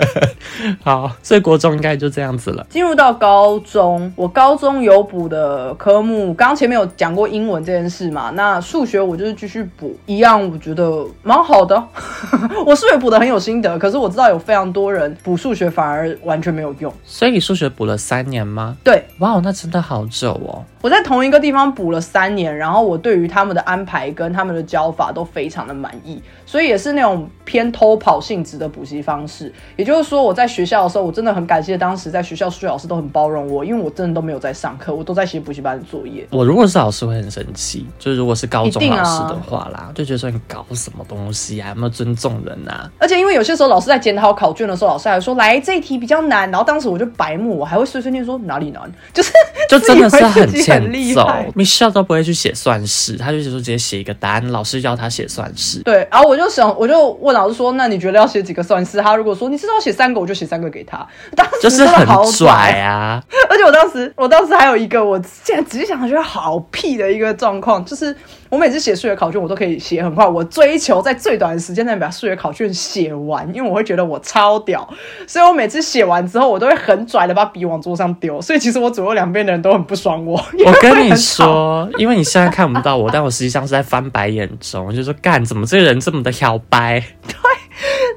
<laughs> 好，所以国中应该就这样子了。进入到高中，我高中有补的科目，刚刚前面有讲过英文这件事嘛，那数学我就是继续补，一样我觉得蛮好的。<laughs> 我数学补的很有心得，可是我知道有非常多人补数学反而完全没有用。所以你数学补了三年吗？对，哇，那真的好久哦。我在同一个地方补了三年，然后我对于他们的安排跟他们的教法都非常的满意，所以也是那种偏偷跑性质的补习方式。也就是说，我在学校的时候，我真的很感谢当时在学校数学老师都很包容我，因为我真的都没有在上课，我都在写补习班的作业。我如果是老师会很生气，就是如果是高中老师的话啦，就觉得说你搞什么东西啊，有没有尊重人啊？而且因为有些时候老师在检讨考卷的时候，老师还说来这一题比较难，然后当时我就白目，我还会碎碎念说哪里难，就是就真的是很欠很厉揍害。，Michelle 都不会去写算式，他就是说直接写一个答案，老师要他写算式。对，然后我就想，我就问老师说，那你觉得要写几个算式？他如果说你至少写三个，我就写三个给他。<laughs> 当时就是真的好很拽啊！<laughs> 而且我当时，我当时还有一个，我现在仔细想想觉得好屁的一个状况，就是我每次写数学考卷，我都可以写很快，我追求在最短的时间内把数学考卷写完，因为我会觉得我超屌，所以我每次写完之后，我都会很拽的把笔往桌上丢，所以其实我左右两边的人都很不爽我。<laughs> 我跟你说，因为你现在看不到我，但我实际上是在翻白眼中，我就说干，怎么这个人这么的小白？对？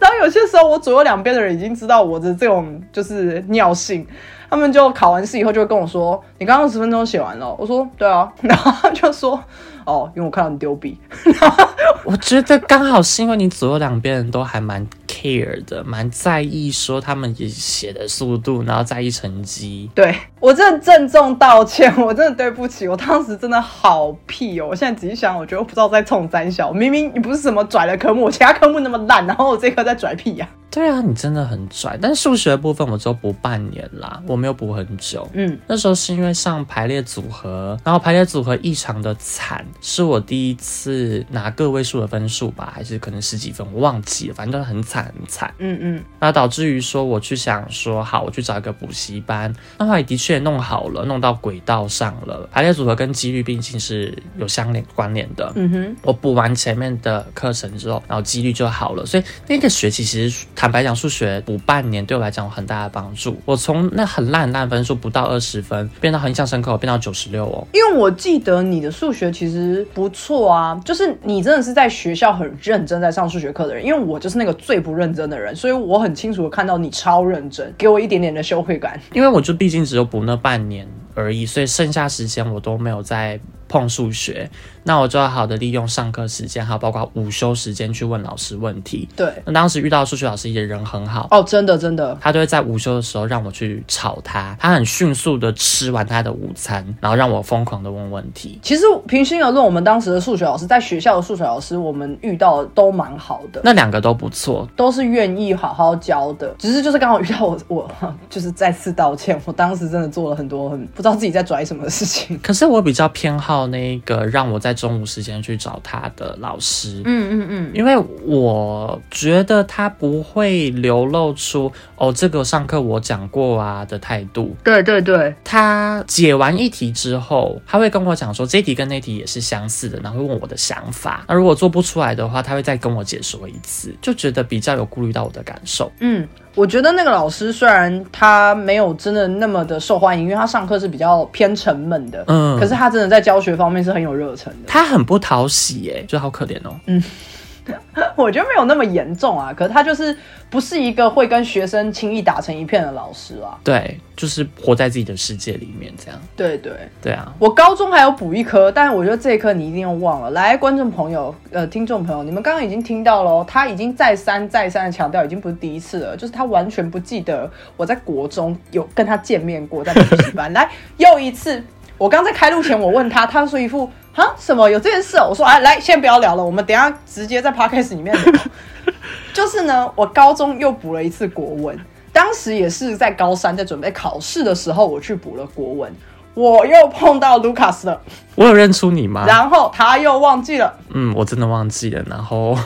然后有些时候我左右两边的人已经知道我的这种就是尿性。他们就考完试以后就会跟我说：“你刚刚十分钟写完了。”我说：“对啊。<laughs> ”然后他就说：“哦，因为我看到你丢笔。<laughs> ”我觉得刚好是因为你左右两边人都还蛮 care 的，蛮在意说他们也写的速度，然后在意成绩。对我真的郑重道歉，我真的对不起，我当时真的好屁哦！我现在仔细想，我觉得我不知道在冲三小，明明你不是什么拽的科目，我其他科目那么烂，然后我这科在拽屁呀、对啊，你真的很拽。但数学的部分我只有补半年啦，我没有补很久。嗯，那时候是因为上排列组合，然后排列组合异常的惨，是我第一次拿个位数的分数吧，还是可能十几分，我忘记了，反正很惨很惨。嗯嗯，那导致于说我去想说好，我去找一个补习班，那后来的确弄好了，弄到轨道上了。排列组合跟几率毕竟是有相连关联的。嗯哼，我补完前面的课程之后，然后几率就好了。所以那个学期其实坦白讲，数学补半年对我来讲有很大的帮助。我从那很烂很烂的分数不到二十分，变到很印象深刻，我变到九十六哦。因为我记得你的数学其实不错啊，就是你真的是在学校很认真在上数学课的人，因为我就是那个最不认真的人，所以我很清楚的看到你超认真，给我一点点的羞愧感。因为我就毕竟只有补那半年而已，所以剩下时间我都没有在碰数学。那我就要好的利用上课时间，还有包括午休时间去问老师问题。对，那当时遇到数学老师也人很好，哦，真的真的，他就会在午休的时候让我去吵他，他很迅速的吃完他的午餐，然后让我疯狂的问问题。其实平心而论，我们当时的数学老师在学校的数学老师，我们遇到的都蛮好的。那两个都不错，都是愿意好好教的，只是就是刚好遇到我，我 <laughs> 就是再次道歉，我当时真的做了很多很不知道自己在拽什么的事情。可是我比较偏好那个让我在中午时间去找他的老师。嗯嗯嗯，因为我觉得他不会流露出哦，这个上课我讲过啊的态度。对对对，他解完一题之后，他会跟我讲说这题跟那题也是相似的，然后会问我的想法。那如果做不出来的话，他会再跟我解说一次，就觉得比较有顾虑到我的感受。嗯，我觉得那个老师虽然他没有真的那么的受欢迎，因为他上课是比较偏沉闷的，嗯可是他真的在教学方面是很有热忱的。他很不讨喜耶，就好可怜哦。<laughs> 我觉得没有那么严重啊，可是他就是不是一个会跟学生轻易打成一片的老师啊。对，就是活在自己的世界里面这样。对对，对啊，我高中还有补一科，但是我觉得这一科你一定要忘了。来，观众朋友，呃，听众朋友，你们刚刚已经听到了哦，他已经再三再三的强调，已经不是第一次了，就是他完全不记得我在国中有跟他见面过，在补习班。来，又一次，我刚在开录前，我问他，他说一副啊什么有这件事哦，我说哎，来，先不要聊了，我们等一下直接在 podcast 里面聊。<laughs> 就是呢，我高中又补了一次国文，当时也是在高三在准备考试的时候，我去补了国文。我又碰到卢卡斯了，我有认出你吗？然后他又忘记了。嗯，我真的忘记了。然后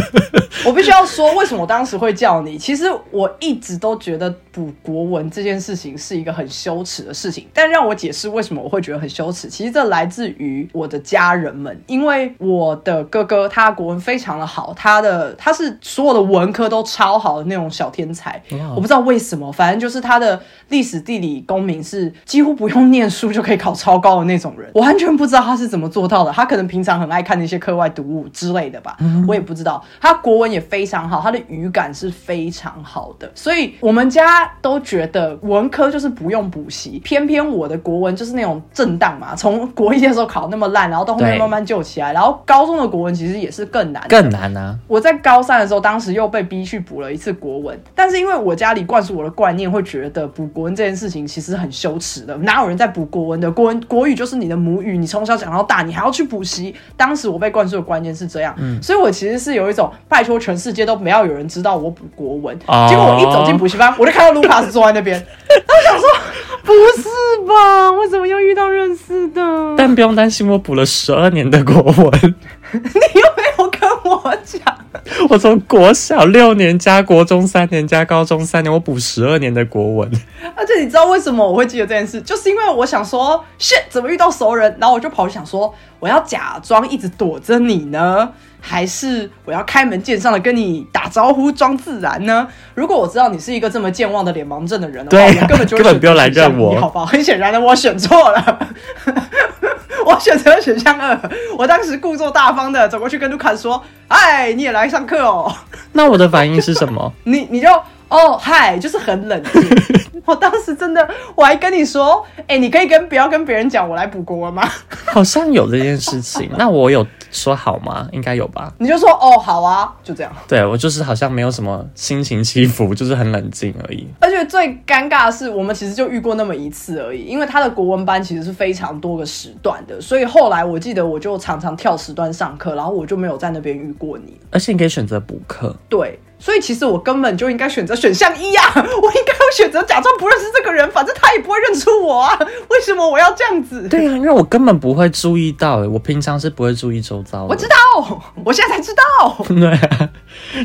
<laughs> 我必须要说，为什么我当时会叫你？其实我一直都觉得补国文这件事情是一个很羞耻的事情。但让我解释为什么我会觉得很羞耻，其实这来自于我的家人们，因为我的哥哥他国文非常的好，他的他是所有的文科都超好的那种小天才。我不知道为什么，反正就是他的历史、地理、公民是几乎不用念书就可以考超高的那种人。我完全不知道他是怎么做到的。他可能平常很爱看那些课外读物之类的吧，我也不知道。他国文也非常好，他的语感是非常好的，所以我们家都觉得文科就是不用补习。偏偏我的国文就是那种震荡嘛，从国一的时候考那么烂，然后到后面慢慢救起来，然后高中的国文其实也是更难，更难啊！我在高三的时候，当时又被逼去补了一次国文，但是因为我家里灌输我的观念，会觉得补国文这件事情其实很羞耻的，哪有人在补国文的？国文国语就是你的母语，你从小讲到大，你还要去补习。当时我被灌输的观念是这样，嗯所以我其实是有一种拜托全世界都没有有人知道我补国文。结果我一走进补习班，我就看到卢卡斯坐在那边，<laughs> 他想说不是吧？为什么又遇到认识的？但不用担心，我补了十二年的国文。<laughs> 你又没我讲，我从国小六年加国中三年加高中三年，我补十二年的国文。而且你知道为什么我会记得这件事？就是因为我想说，shit，怎么遇到熟人？然后我就跑去想说，我要假装一直躲着你呢，还是我要开门见山的跟你打招呼装自然呢？如果我知道你是一个这么健忘的脸盲症的人的话，我根本就根本不用来认我，好不好？很显然的，我选错了。我选择选项二，我当时故作大方的走过去跟卢卡说：“哎，你也来上课哦。”那我的反应是什么？<laughs> 你你就哦嗨，就是很冷静。我当时真的，我还跟你说：“哎，你可以跟不要跟别人讲我来补国文吗？” <laughs> 好像有这件事情。<laughs> 那我有说好吗？应该有吧。你就说哦好啊，就这样。对我就是好像没有什么心情起伏，<laughs> 就是很冷静而已。而且最尴尬的是，我们其实就遇过那么一次而已。因为他的国文班其实是非常多个时段的，所以后来我记得我就常常跳时段上课，然后我就没有在那边遇过你。而且你可以选择补课。对。所以其实我根本就应该选择选项一啊，我应该要选择假装不认识这个人，反正他也不会认出我啊。<laughs> 为什么我要这样子？对啊，因为我根本不会注意到，我平常是不会注意周遭的。我知道，我现在才知道。<laughs> 对，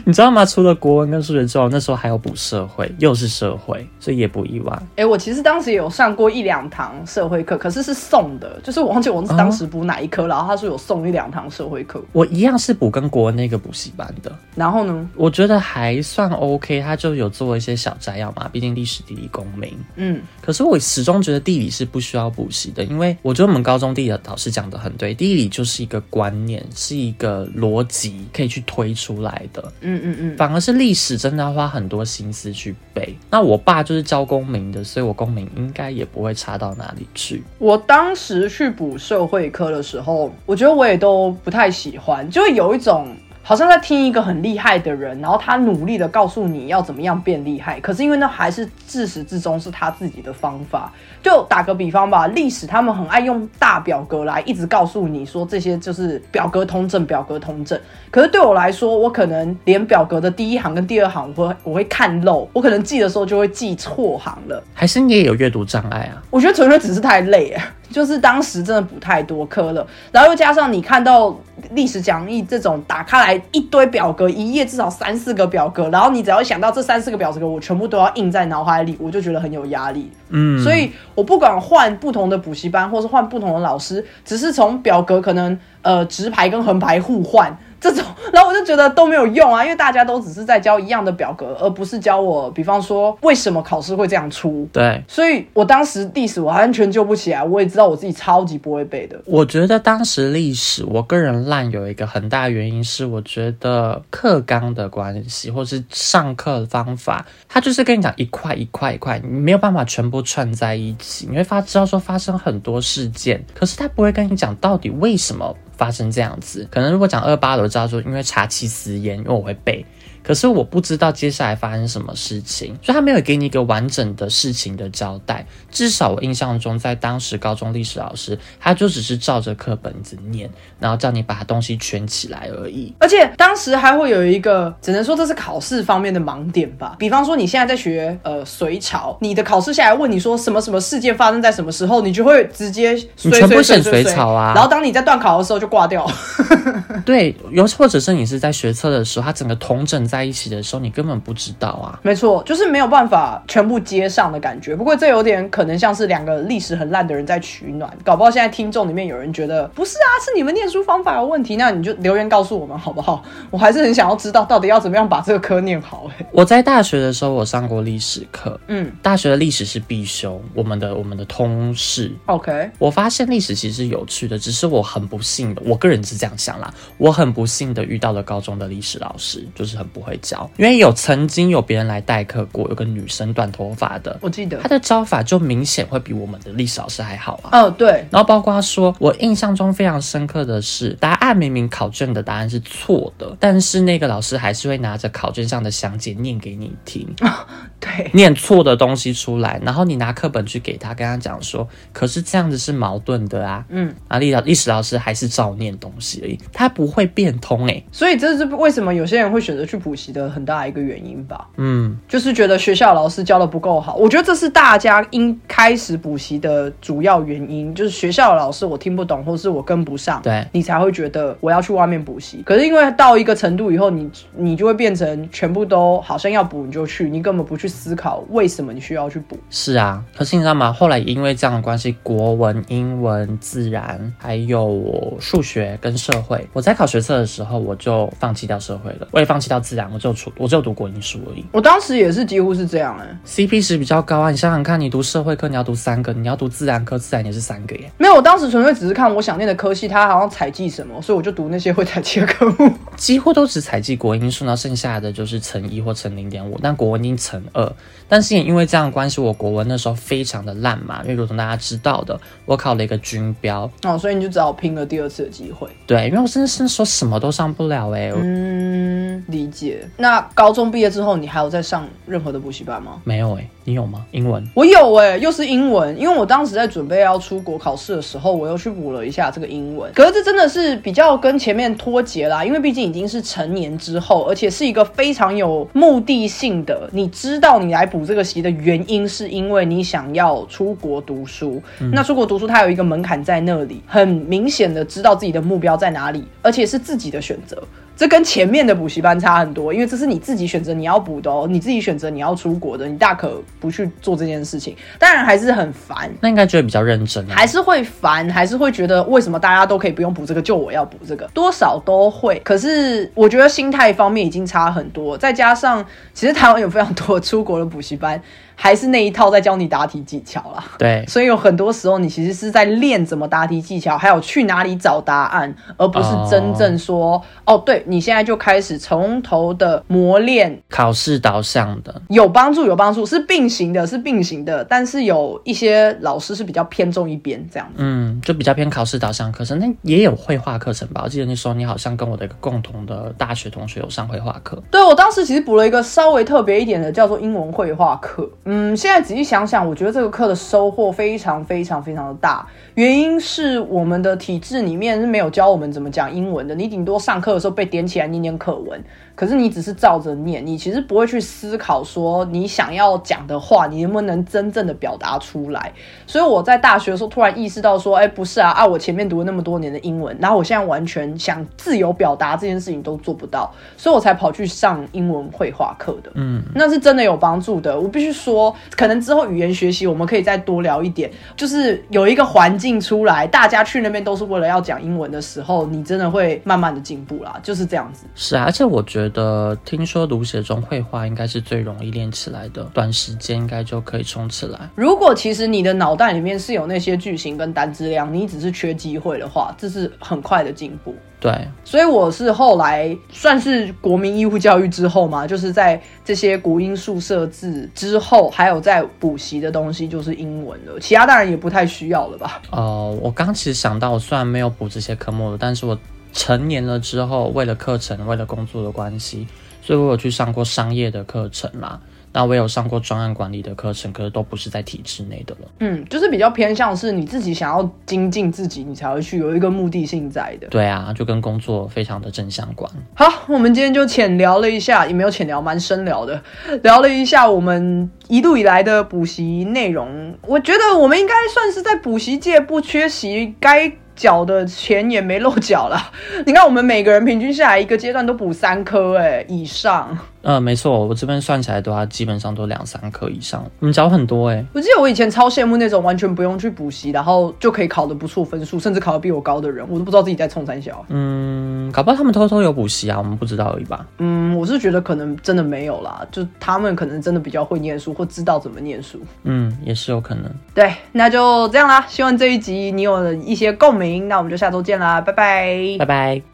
你知道吗？除了国文跟数学之外，那时候还有补社会，又是社会，所以也不意外。哎，我其实当时也有上过一两堂社会课，可是是送的，就是我忘记我当时补哪一科，然后他说有送一两堂社会课。我一样是补跟国文那个补习班的。然后呢？我觉得。还算 OK，他就有做一些小摘要嘛，毕竟历史、地理、公民。嗯，可是我始终觉得地理是不需要补习的，因为我觉得我们高中地理的导师讲的很对，地理就是一个观念，是一个逻辑可以去推出来的。嗯嗯嗯，反而是历史真的要花很多心思去背。那我爸就是教公民的，所以我公民应该也不会差到哪里去。我当时去补社会科的时候，我觉得我也都不太喜欢，就有一种。好像在听一个很厉害的人，然后他努力的告诉你要怎么样变厉害，可是因为那还是自始至终是他自己的方法。就打个比方吧，历史他们很爱用大表格来一直告诉你说这些就是表格通证，表格通证。可是对我来说，我可能连表格的第一行跟第二行，我会我会看漏，我可能记的时候就会记错行了。还是你也有阅读障碍啊？我觉得纯粹只是太累，就是当时真的补太多科了，然后又加上你看到历史讲义这种打开来一堆表格，一页至少三四个表格，然后你只要想到这三四个表格，我全部都要印在脑海里，我就觉得很有压力。嗯，所以。我不管换不同的补习班，或是换不同的老师，只是从表格可能呃直排跟横排互换。这种，<laughs> 然后我就觉得都没有用啊，因为大家都只是在教一样的表格，而不是教我，比方说为什么考试会这样出。对，所以我当时历史我完全救不起来，我也知道我自己超级不会背的。我觉得当时历史，我个人烂有一个很大原因是，我觉得课纲的关系，或是上课方法，他就是跟你讲一块一块一块，你没有办法全部串在一起，你会发知道说发生很多事件，可是他不会跟你讲到底为什么。发生这样子，可能如果讲二八的，我知道说，因为查七私烟，因为我会背。可是我不知道接下来发生什么事情，所以他没有给你一个完整的事情的交代。至少我印象中，在当时高中历史老师，他就只是照着课本子念，然后叫你把东西圈起来而已。而且当时还会有一个，只能说这是考试方面的盲点吧。比方说你现在在学呃隋朝，你的考试下来问你说什么什么事件发生在什么时候，你就会直接你全部选隋朝啊。然后当你在断考的时候就挂掉。<laughs> 对，尤或者是你是在学测的时候，它整个同整在一起的时候，你根本不知道啊。没错，就是没有办法全部接上的感觉。不过这有点可能像是两个历史很烂的人在取暖，搞不好现在听众里面有人觉得不是啊，是你们念书方法有问题，那你就留言告诉我们好不好？我还是很想要知道到底要怎么样把这个科念好。<laughs> 我在大学的时候，我上过历史课，嗯，大学的历史是必修，我们的我们的通识。OK，我发现历史其实有趣的，只是我很不幸的，我个人是这样想啦，我很不幸的遇到了高中的历史老师，就是很不会教，因为有曾经有别人来代课过，有个女生短头发的，我记得。她的教法就明显会比我们的历史老师还好啊。哦，对，然后包括说，我印象中非常深刻的是，答案明明考卷的答案是错的，但是那个老师还是会拿着考卷上的详解念给你听，<laughs> 对，念错的东西出来，然后你拿课本去给他，跟他讲说，可是这样子是矛盾的啊，嗯，啊，历老历史老师还是照念东西而已，他不会变通哎，所以这是为什么有些人会选择去补习的很大一个原因吧，嗯，就是觉得学校老师教的不够好，我觉得这是大家应开始补习的主要原因，就是学校的老师我听不懂，或是我跟不上，对你才会觉得我要去外面补习。可是因为到一个程度以后，你你就会变成全部都好像要补你就去，你根本不去思考为什么你需要去补。是啊，可是你知道吗？后来因为这样的关系，国文、英文、自然还有数学跟社会，我在考学测的时候我就放弃掉社会了，我也放弃掉自然，我就出我就读国英数而已。我当时也是几乎是这样哎，CP 值比较高啊！你想想看，你读社会科你要读三个，你要读自然科自然也是三个耶。没有，我当时纯粹只是看我想念的科系，它好像采集什么，所以我就读那些会采集的科目，几乎都只采集国英数，然后剩下的就是乘一或乘零点五，但国文已经乘二。但是也因为这样关系，我国文那时候非常的烂嘛，因为如同大家知道的，我考了一个军标哦，所以你就只好拼了第二次的机会。对，因为我真的是说什么都上不了哎。嗯，理解。那高中毕业之后，你还有在上任何的补习班吗？没有哎，你有吗？英文？我有哎，又是英文，因为我当时在准备要出国考试的时候，我又去补了一下这个英文。可是这真的是比较跟前面脱节啦，因为毕竟已经是成年之后，而且是一个非常有目的性的。你知道你来补这个习的原因，是因为你想要出国读书。那出国读书，它有一个门槛在那里，很明显的知道自己的目标在哪里，而且是自己的选择。这跟前面的补习班差很多，因为这是你自己选择你要补的哦，你自己选择你要出国的，你大可不去做这件事情。当然还是很烦，那应该觉得比较认真，还是会烦，还是会觉得为什么大家都可以不用补这个，就我要补这个，多少都会。可是我觉得心态方面已经差很多，再加上其实台湾有非常多出国的补习班。还是那一套在教你答题技巧啦。对，所以有很多时候你其实是在练怎么答题技巧，还有去哪里找答案，而不是真正说哦，对你现在就开始从头的磨练，考试导向的有帮助，有帮助是并行的，是并行的，但是有一些老师是比较偏重一边这样，嗯，就比较偏考试导向课程，那也有绘画课程吧？我记得那时候你好像跟我的一个共同的大学同学有上绘画课，对我当时其实补了一个稍微特别一点的，叫做英文绘画课。嗯，嗯现在仔细想想，我觉得这个课的收获非常非常非常的大。原因是我们的体制里面是没有教我们怎么讲英文的，你顶多上课的时候被点起来念念课文。可是你只是照着念，你其实不会去思考说你想要讲的话，你能不能真正的表达出来。所以我在大学的时候突然意识到说，哎，不是啊，啊，我前面读了那么多年的英文，然后我现在完全想自由表达这件事情都做不到，所以我才跑去上英文绘画课的。嗯，那是真的有帮助的。我必须说，可能之后语言学习我们可以再多聊一点，就是有一个环境出来，大家去那边都是为了要讲英文的时候，你真的会慢慢的进步啦，就是这样子。是啊，而且我觉得。得听说读写中绘画应该是最容易练起来的，短时间应该就可以冲起来。如果其实你的脑袋里面是有那些句型跟单字量，你只是缺机会的话，这是很快的进步。对，所以我是后来算是国民义务教育之后嘛，就是在这些国英数设置之后，还有在补习的东西就是英文了，其他当然也不太需要了吧。哦，我刚其实想到，我虽然没有补这些科目，但是我。成年了之后，为了课程、为了工作的关系，所以我有去上过商业的课程啦。那我有上过专案管理的课程，可是都不是在体制内的了。嗯，就是比较偏向是你自己想要精进自己，你才会去有一个目的性在的。对啊，就跟工作非常的正相关。好，我们今天就浅聊了一下，也没有浅聊，蛮深聊的，聊了一下我们一路以来的补习内容。我觉得我们应该算是在补习界不缺席，该。缴的钱也没漏缴了，<laughs> 你看我们每个人平均下来一个阶段都补三科哎以上。呃，没错，我这边算起来的话，基本上都两三科以上。我们缴很多哎。我记得我以前超羡慕那种完全不用去补习，然后就可以考的不错分数，甚至考的比我高的人，我都不知道自己在冲三小。嗯，搞不好他们偷偷有补习啊，我们不知道而已吧。嗯，我是觉得可能真的没有啦，就他们可能真的比较会念书，或知道怎么念书。嗯，也是有可能。对，那就这样啦。希望这一集你有了一些共鸣。那我们就下周见啦，拜拜，拜拜。